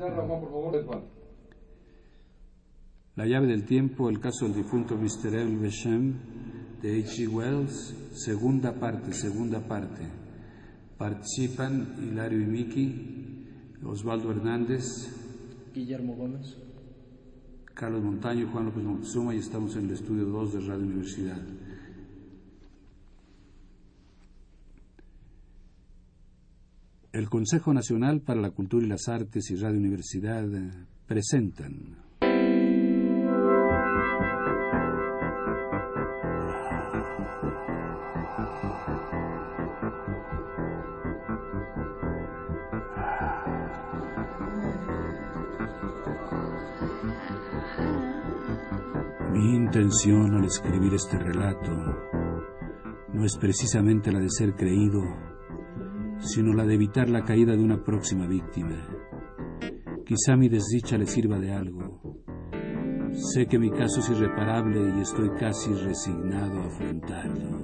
Pizarra, Juan, por favor, Juan. La llave del tiempo, el caso del difunto Mr. L. Besham de H.G. Wells, segunda parte, segunda parte. Participan Hilario y Miki, Osvaldo Hernández, Guillermo Gómez. Carlos Montaño y Juan López Montezuma y estamos en el estudio 2 de Radio Universidad. El Consejo Nacional para la Cultura y las Artes y Radio Universidad eh, presentan. Mi intención al escribir este relato no es precisamente la de ser creído, sino la de evitar la caída de una próxima víctima. Quizá mi desdicha le sirva de algo. Sé que mi caso es irreparable y estoy casi resignado a afrontarlo.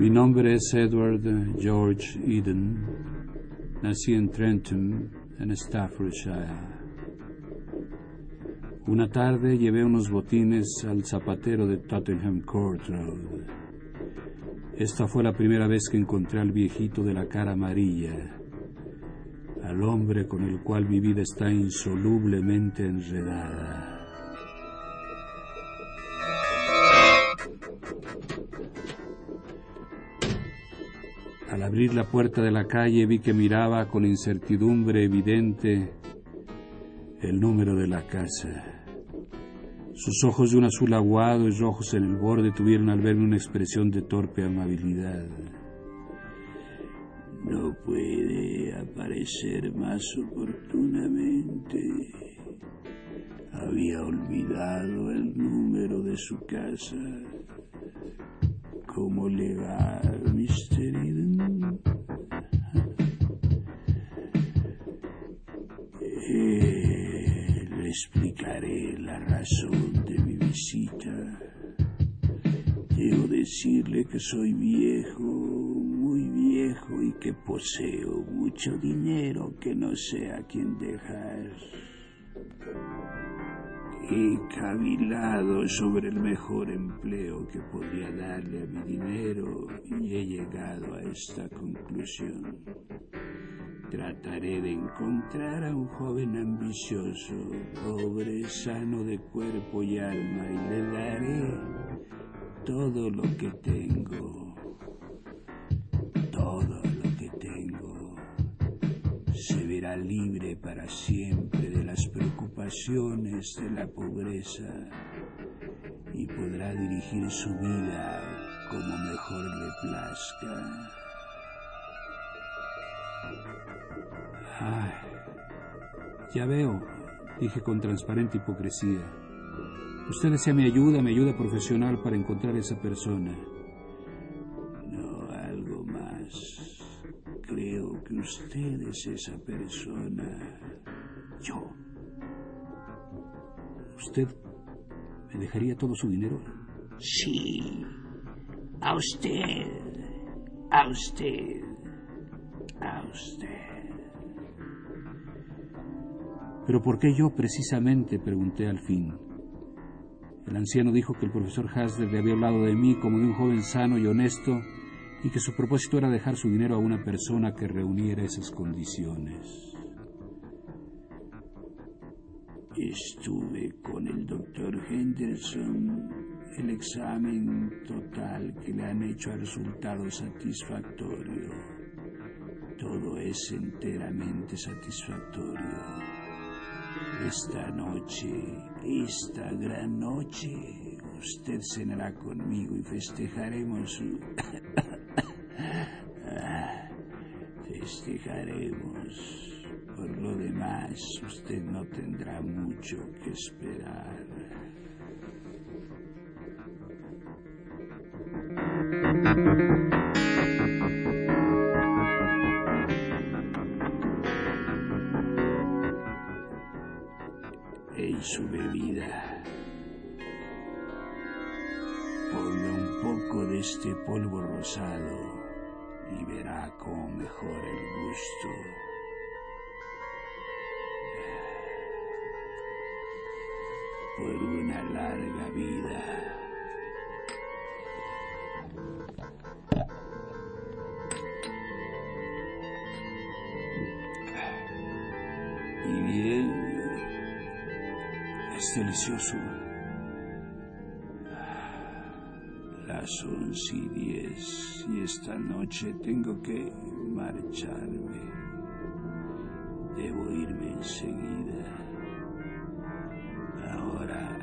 Mi nombre es Edward George Eden. Nací en Trenton, en Staffordshire. Una tarde llevé unos botines al zapatero de Tottenham Court Road. Esta fue la primera vez que encontré al viejito de la cara amarilla, al hombre con el cual mi vida está insolublemente enredada. Abrir la puerta de la calle vi que miraba con incertidumbre evidente el número de la casa. Sus ojos de un azul aguado y rojos en el borde tuvieron al verme una expresión de torpe amabilidad. No puede aparecer más oportunamente. Había olvidado el número de su casa. ¿Cómo le va, Mr. Eh, le explicaré la razón de mi visita. Debo decirle que soy viejo, muy viejo y que poseo mucho dinero que no sé a quién dejar. He cavilado sobre el mejor empleo que podría darle a mi dinero y he llegado a esta conclusión. Trataré de encontrar a un joven ambicioso, pobre, sano de cuerpo y alma, y le daré todo lo que tengo. Todo lo que tengo. Se verá libre para siempre de las preocupaciones de la pobreza y podrá dirigir su vida como mejor le plazca. Ay, ya veo, dije con transparente hipocresía. Usted desea mi ayuda, mi ayuda profesional para encontrar a esa persona. No, algo más. Creo que usted es esa persona. Yo. ¿Usted me dejaría todo su dinero? Sí. A usted. A usted. A usted. ¿Pero por qué yo precisamente? pregunté al fin. El anciano dijo que el profesor Hasler le había hablado de mí como de un joven sano y honesto y que su propósito era dejar su dinero a una persona que reuniera esas condiciones. Estuve con el doctor Henderson. El examen total que le han hecho ha resultado satisfactorio. Todo es enteramente satisfactorio. Esta noche, esta gran noche, usted cenará conmigo y festejaremos su... festejaremos. Por lo demás, usted no tendrá mucho que esperar. En su bebida. Ponga un poco de este polvo rosado y verá cómo mejora el gusto. Por una larga vida. Delicioso. Las once y diez y esta noche tengo que marcharme. Debo irme enseguida. Ahora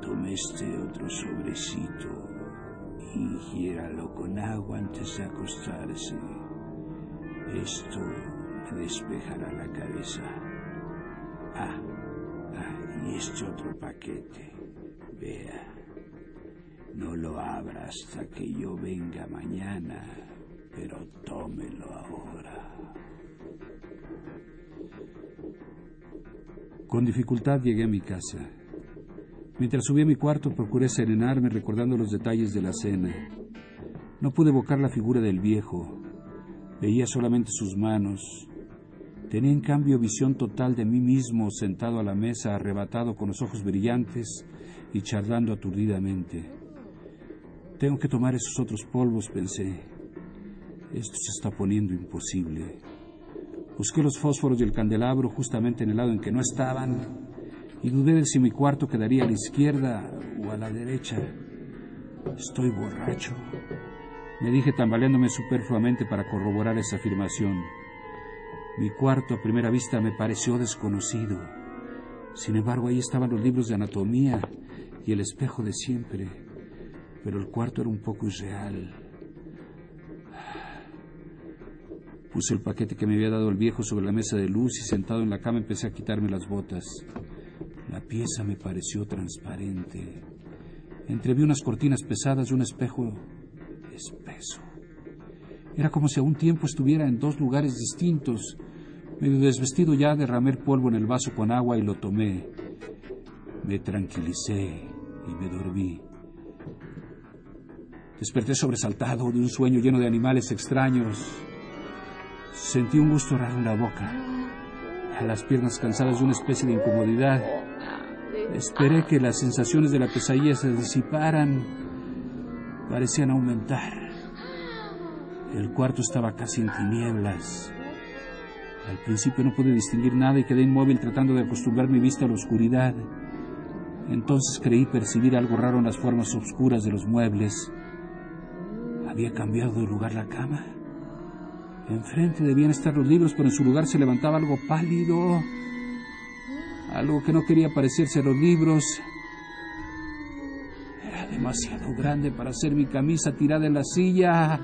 tome este otro sobrecito y ingiéralo con agua antes de acostarse. Esto despejará la cabeza. Ah, ah, y este otro paquete. Vea. No lo abra hasta que yo venga mañana, pero tómelo ahora. Con dificultad llegué a mi casa. Mientras subí a mi cuarto procuré serenarme recordando los detalles de la cena. No pude evocar la figura del viejo. Veía solamente sus manos. Tenía en cambio visión total de mí mismo sentado a la mesa, arrebatado con los ojos brillantes y charlando aturdidamente. Tengo que tomar esos otros polvos, pensé. Esto se está poniendo imposible. Busqué los fósforos y el candelabro justamente en el lado en que no estaban y dudé de si mi cuarto quedaría a la izquierda o a la derecha. Estoy borracho, me dije tambaleándome superfluamente para corroborar esa afirmación. Mi cuarto a primera vista me pareció desconocido. Sin embargo, ahí estaban los libros de anatomía y el espejo de siempre, pero el cuarto era un poco irreal. Puse el paquete que me había dado el viejo sobre la mesa de luz y sentado en la cama empecé a quitarme las botas. La pieza me pareció transparente. Entreví unas cortinas pesadas y un espejo espeso. Era como si a un tiempo estuviera en dos lugares distintos. Medio desvestido ya, derramé el polvo en el vaso con agua y lo tomé. Me tranquilicé y me dormí. Desperté sobresaltado de un sueño lleno de animales extraños. Sentí un gusto raro en la boca, a las piernas cansadas de una especie de incomodidad. Esperé que las sensaciones de la pesadilla se disiparan. Parecían aumentar. El cuarto estaba casi en tinieblas. Al principio no pude distinguir nada y quedé inmóvil tratando de acostumbrar mi vista a la oscuridad. Entonces creí percibir algo raro en las formas oscuras de los muebles. ¿Había cambiado de lugar la cama? Enfrente debían estar los libros, pero en su lugar se levantaba algo pálido, algo que no quería parecerse a los libros. Era demasiado grande para hacer mi camisa tirada en la silla.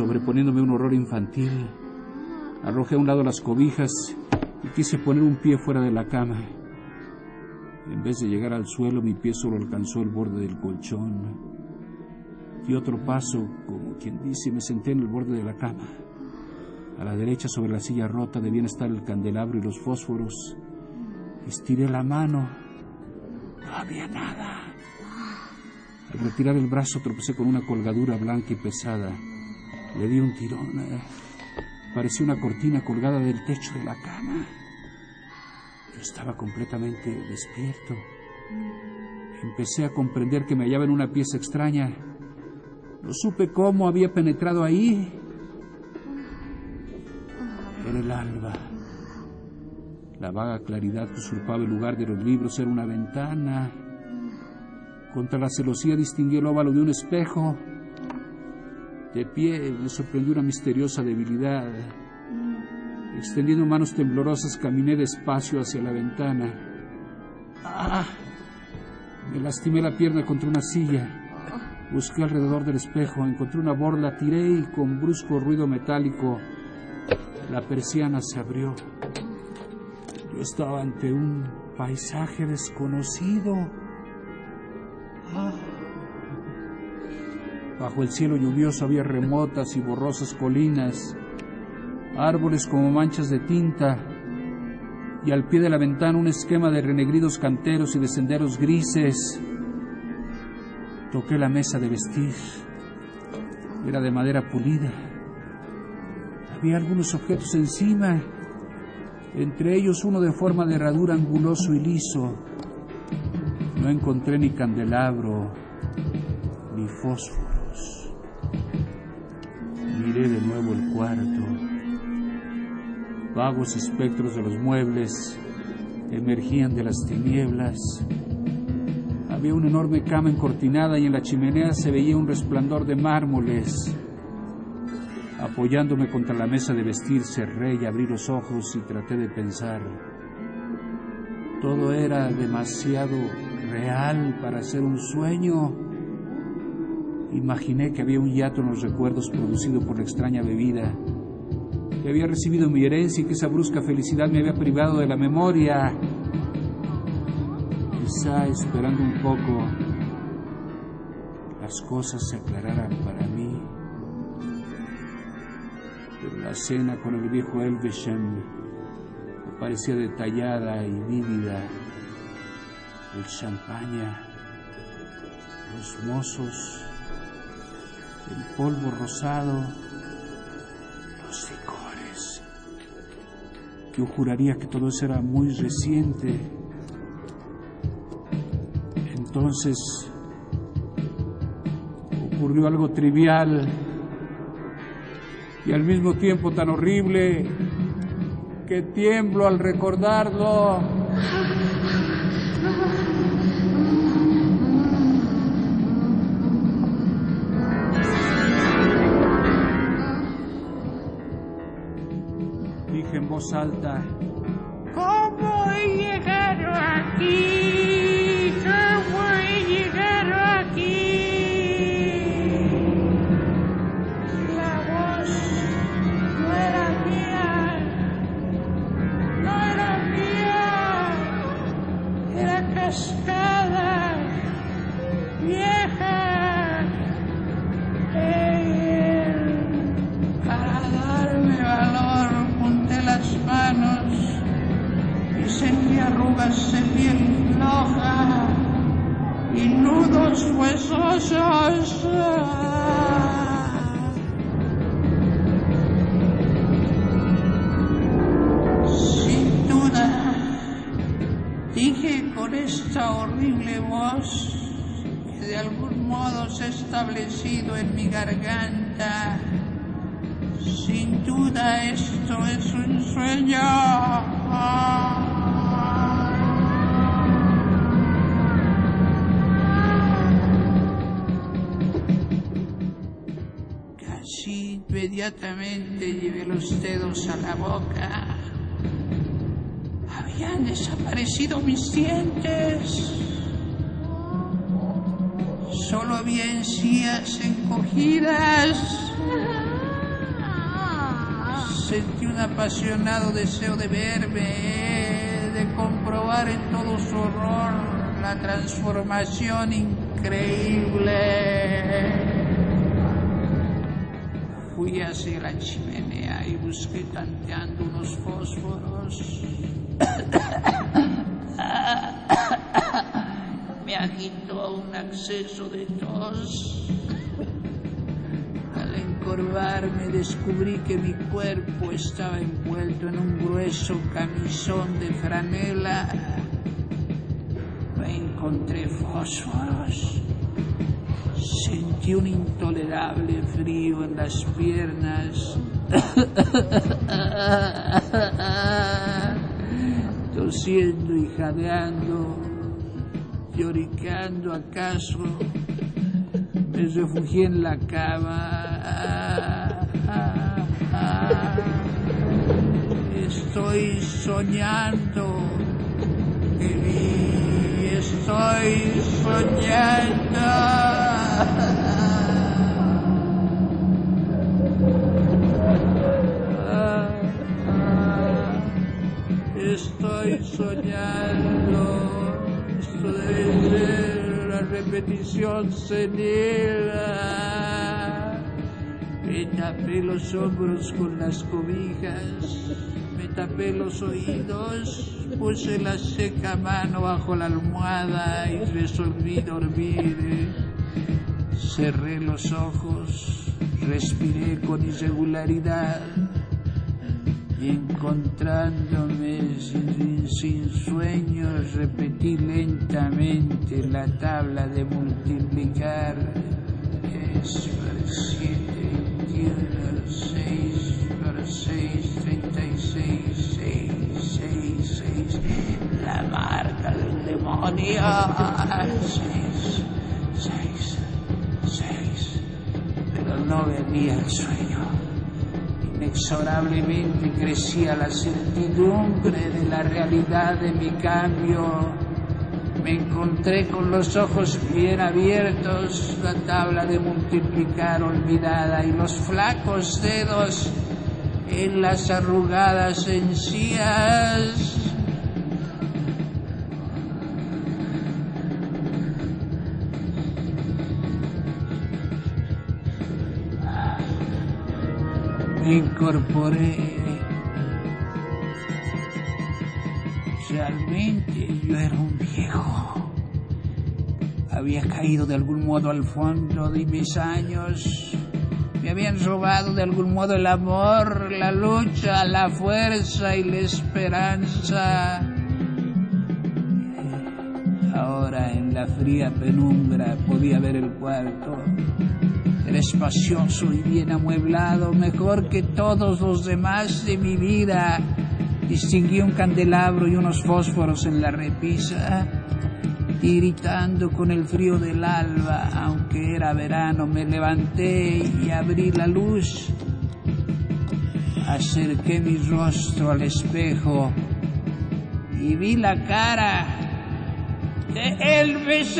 Sobreponiéndome un horror infantil, arrojé a un lado las cobijas y quise poner un pie fuera de la cama. En vez de llegar al suelo, mi pie solo alcanzó el borde del colchón. Di otro paso, como quien dice, me senté en el borde de la cama. A la derecha, sobre la silla rota, debían estar el candelabro y los fósforos. Estiré la mano. No había nada. Al retirar el brazo tropecé con una colgadura blanca y pesada. Le di un tirón. eh. Parecía una cortina colgada del techo de la cama. Yo estaba completamente despierto. Empecé a comprender que me hallaba en una pieza extraña. No supe cómo había penetrado ahí. Era el alba. La vaga claridad que usurpaba el lugar de los libros era una ventana. Contra la celosía distinguí el óvalo de un espejo. De pie me sorprendió una misteriosa debilidad. Extendiendo manos temblorosas caminé despacio hacia la ventana. ¡Ah! Me lastimé la pierna contra una silla. Busqué alrededor del espejo, encontré una borla, tiré y con brusco ruido metálico la persiana se abrió. Yo estaba ante un paisaje desconocido. Ah. Bajo el cielo lluvioso había remotas y borrosas colinas, árboles como manchas de tinta, y al pie de la ventana un esquema de renegridos canteros y de senderos grises. Toqué la mesa de vestir. Era de madera pulida. Había algunos objetos encima, entre ellos uno de forma de herradura anguloso y liso. No encontré ni candelabro, ni fósforos. Miré de nuevo el cuarto. Vagos espectros de los muebles emergían de las tinieblas. Había una enorme cama encortinada y en la chimenea se veía un resplandor de mármoles. Apoyándome contra la mesa de vestir, cerré y abrí los ojos y traté de pensar. Todo era demasiado real para ser un sueño. Imaginé que había un hiato en los recuerdos producido por la extraña bebida, que había recibido mi herencia y que esa brusca felicidad me había privado de la memoria. Quizá esperando un poco las cosas se aclararan para mí. Pero la cena con el viejo Elvesham parecía detallada y vívida. El champaña, los mozos, el polvo rosado, los licores. Yo juraría que todo eso era muy reciente. Entonces ocurrió algo trivial y al mismo tiempo tan horrible que tiemblo al recordarlo. Voz alta, de piel floja y nudos huesosos. Sin duda, dije con esta horrible voz que de algún modo se ha establecido en mi garganta. Sin duda esto es un sueño. Inmediatamente llevé los dedos a la boca. Habían desaparecido mis dientes. Solo había encías encogidas. Sentí un apasionado deseo de verme, de comprobar en todo su horror la transformación increíble. Fui hacia la chimenea y busqué tanteando unos fósforos. Me agitó un acceso de tos. Al encorvarme descubrí que mi cuerpo estaba envuelto en un grueso camisón de franela. No encontré fósforos. Sentí un intolerable frío en las piernas. Tosiendo y jadeando, lloricando acaso, me refugié en la cama. Estoy soñando que vi, estoy soñando. Estoy soñando. Esto debe ser una repetición senil. Me tapé los hombros con las cobijas tapé los oídos, puse la seca mano bajo la almohada y resolví dormir. ¿eh? Cerré los ojos, respiré con irregularidad y encontrándome sin, sin sueños repetí lentamente la tabla de multiplicar. Es por 7, 6 por 6, del demonio. Seis, seis, seis. Pero no venía el sueño inexorablemente crecía la certidumbre de la realidad de mi cambio. Me encontré con los ojos bien abiertos, la tabla de multiplicar olvidada y los flacos dedos en las arrugadas encías. Incorporé. Realmente yo era un viejo. Había caído de algún modo al fondo de mis años. Me habían robado de algún modo el amor, la lucha, la fuerza y la esperanza. Ahora en la fría penumbra podía ver el cuarto. Era espacioso y bien amueblado, mejor que todos los demás de mi vida. Distinguí un candelabro y unos fósforos en la repisa. Y gritando con el frío del alba, aunque era verano, me levanté y abrí la luz. Acerqué mi rostro al espejo y vi la cara de Elvis.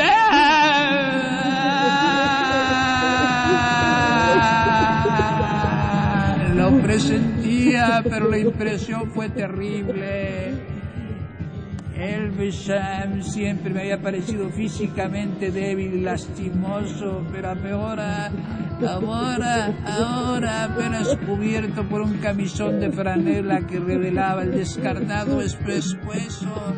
Presentía, pero la impresión fue terrible. Elvis Sam siempre me había parecido físicamente débil y lastimoso, pero ahora, ahora, ahora, apenas cubierto por un camisón de franela que revelaba el descartado pescuezo,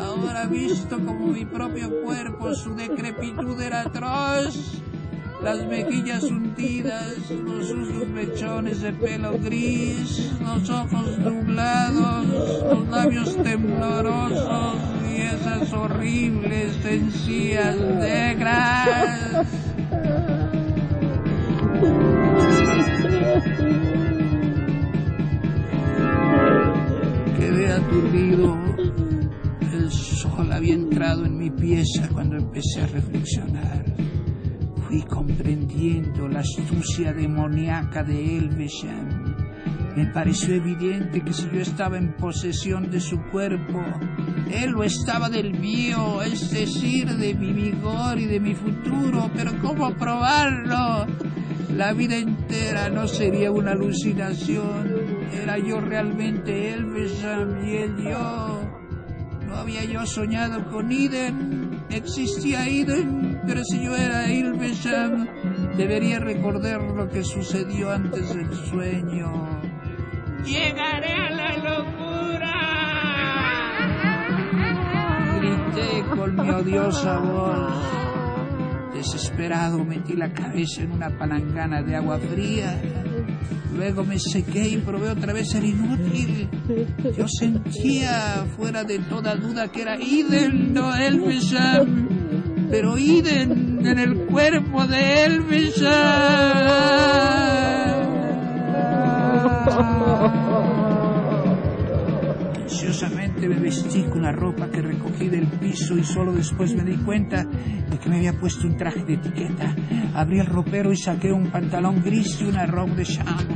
ahora visto como mi propio cuerpo, su decrepitud era atroz las mejillas hundidas, los sucios mechones de pelo gris, los ojos nublados, los labios temblorosos y esas horribles encías negras. Quedé aturdido. El sol había entrado en mi pieza cuando empecé a reflexionar comprendiendo la astucia demoníaca de Elvesham. Me pareció evidente que si yo estaba en posesión de su cuerpo, él lo estaba del mío, es decir, de mi vigor y de mi futuro. Pero ¿cómo probarlo? La vida entera no sería una alucinación. Era yo realmente Elvesham y él yo. ¿No había yo soñado con Eden? Existía Eden, pero si yo era Ilvesham, debería recordar lo que sucedió antes del sueño. ¡Llegaré a la locura! Grité con mi odiosa voz. Desesperado metí la cabeza en una palangana de agua fría. Luego me sequé y probé otra vez el inútil. Yo sentía fuera de toda duda que era Iden, no Elvesham. Pero Iden en el cuerpo de Elvesham. Ansiosamente me vestí con la ropa que recogí del piso y solo después me di cuenta de que me había puesto un traje de etiqueta. Abrí el ropero y saqué un pantalón gris y una robe de chambre.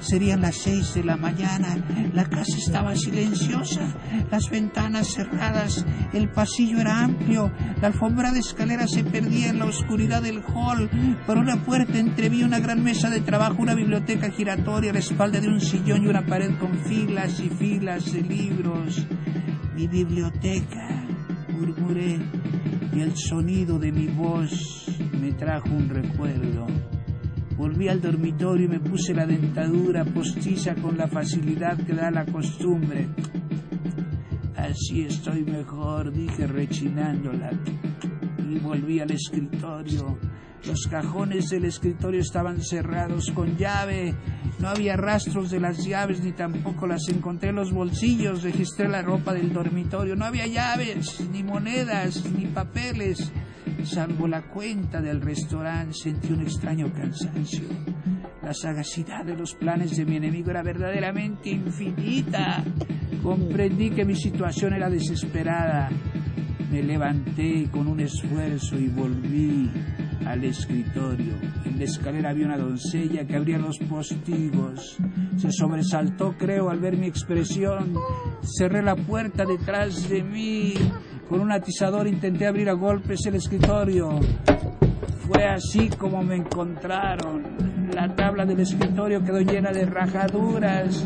Serían las seis de la mañana. La casa estaba silenciosa, las ventanas cerradas, el pasillo era amplio, la alfombra de escalera se perdía en la oscuridad del hall. Por una puerta entreví una gran mesa de trabajo, una biblioteca giratoria, la espalda de un sillón y una pared con filas y filas de libros. Mi biblioteca, murmuré, y el sonido de mi voz me trajo un recuerdo. Volví al dormitorio y me puse la dentadura postiza con la facilidad que da la costumbre. Así estoy mejor, dije rechinándola. Y volví al escritorio. Los cajones del escritorio estaban cerrados con llave. No había rastros de las llaves ni tampoco las encontré en los bolsillos. Registré la ropa del dormitorio. No había llaves, ni monedas, ni papeles. Salvo la cuenta del restaurante, sentí un extraño cansancio. La sagacidad de los planes de mi enemigo era verdaderamente infinita. Comprendí que mi situación era desesperada. Me levanté con un esfuerzo y volví al escritorio. En la escalera había una doncella que abría los postigos. Se sobresaltó, creo, al ver mi expresión. Cerré la puerta detrás de mí. Con un atizador intenté abrir a golpes el escritorio. Fue así como me encontraron. La tabla del escritorio quedó llena de rajaduras,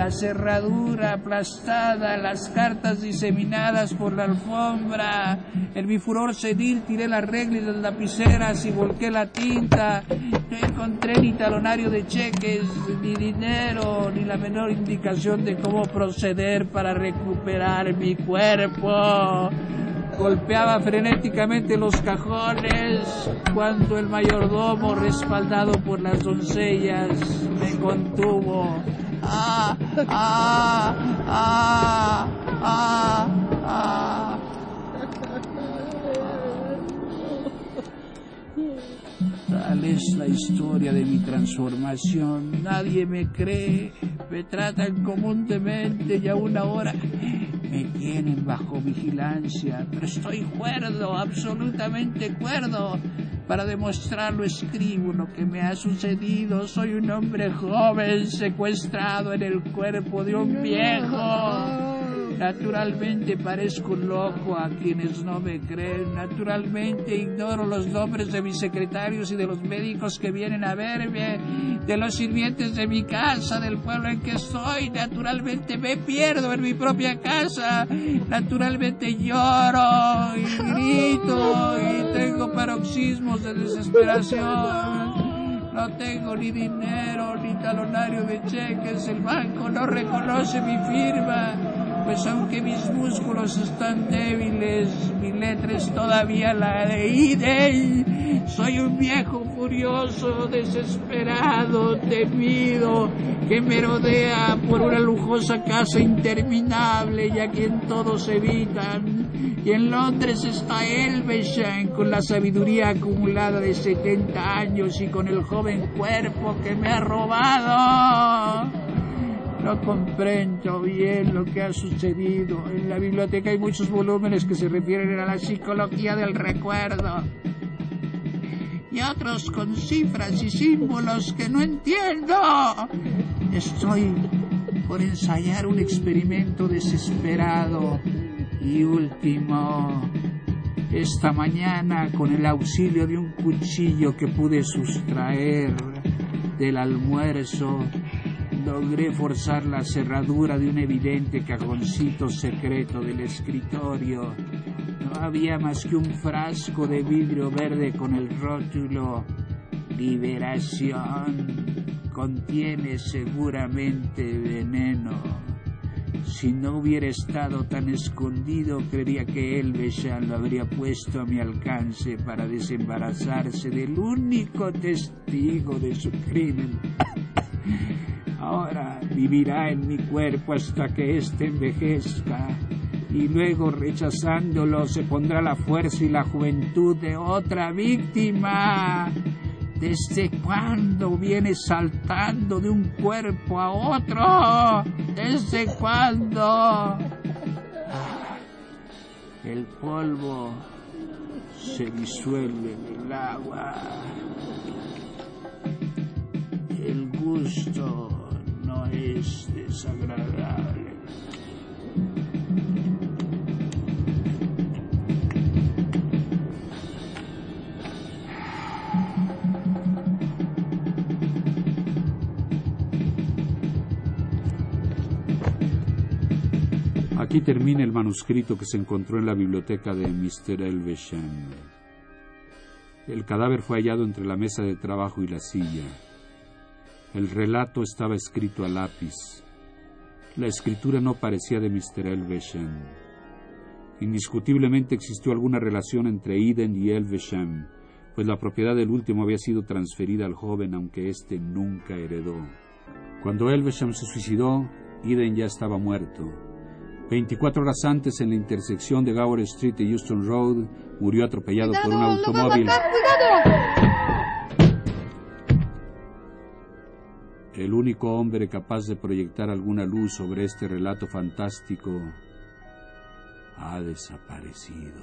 la cerradura aplastada, las cartas diseminadas por la alfombra. En mi furor senil tiré las reglas de las lapiceras y volqué la tinta. No encontré ni talonario de cheques, ni dinero, ni la menor indicación de cómo proceder para recuperar mi cuerpo golpeaba frenéticamente los cajones cuando el mayordomo, respaldado por las doncellas, me contuvo. ¡Ah! ¡Ah! ¡Ah! ¡Ah! ¡Ah! Tal es la historia de mi transformación. Nadie me cree, me tratan comúnmente y aún ahora me tienen bajo vigilancia, pero estoy cuerdo, absolutamente cuerdo. Para demostrarlo escribo lo que me ha sucedido. Soy un hombre joven secuestrado en el cuerpo de un viejo. Naturalmente parezco loco a quienes no me creen. Naturalmente ignoro los nombres de mis secretarios y de los médicos que vienen a verme, de los sirvientes de mi casa, del pueblo en que estoy. Naturalmente me pierdo en mi propia casa. Naturalmente lloro paroxismos de desesperación. No tengo ni dinero ni talonario de cheques. El banco no reconoce mi firma pues aunque mis músculos están débiles, mi letra es todavía la de Iden. Soy un viejo furioso, desesperado, temido, que me rodea por una lujosa casa interminable y a quien todos evitan. Y en Londres está Elvesham con la sabiduría acumulada de 70 años y con el joven cuerpo que me ha robado. No comprendo bien lo que ha sucedido. En la biblioteca hay muchos volúmenes que se refieren a la psicología del recuerdo. Y otros con cifras y símbolos que no entiendo. Estoy por ensayar un experimento desesperado y último. Esta mañana, con el auxilio de un cuchillo que pude sustraer del almuerzo, logré forzar la cerradura de un evidente cajoncito secreto del escritorio. No había más que un frasco de vidrio verde con el rótulo Liberación. Contiene seguramente veneno. Si no hubiera estado tan escondido, creería que Elvesham lo habría puesto a mi alcance para desembarazarse del único testigo de su crimen. Ahora vivirá en mi cuerpo hasta que éste envejezca y luego rechazándolo se pondrá la fuerza y la juventud de otra víctima. ¿Desde cuándo viene saltando de un cuerpo a otro? ¿Desde cuándo? El polvo se disuelve en el agua. El gusto no es desagradable. Aquí termina el manuscrito que se encontró en la biblioteca de Mr. Elvesham. El cadáver fue hallado entre la mesa de trabajo y la silla. El relato estaba escrito a lápiz. La escritura no parecía de Mr. Elvesham. Indiscutiblemente existió alguna relación entre Eden y Elvesham, pues la propiedad del último había sido transferida al joven, aunque éste nunca heredó. Cuando Elvesham se suicidó, Eden ya estaba muerto. 24 horas antes, en la intersección de Gower Street y Houston Road, murió atropellado por un automóvil. El único hombre capaz de proyectar alguna luz sobre este relato fantástico ha desaparecido.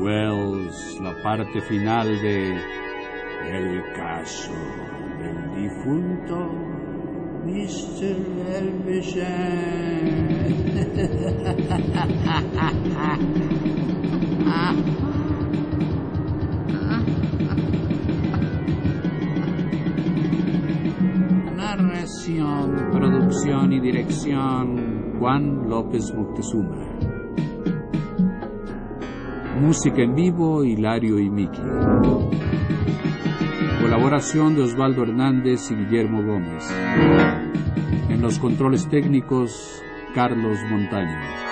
Wells, la parte final de El caso del difunto Mr. Elvesham. Narración, producción y dirección Juan López Moctezuma. Música en vivo, Hilario y Miki. Colaboración de Osvaldo Hernández y Guillermo Gómez. En los controles técnicos, Carlos Montaño.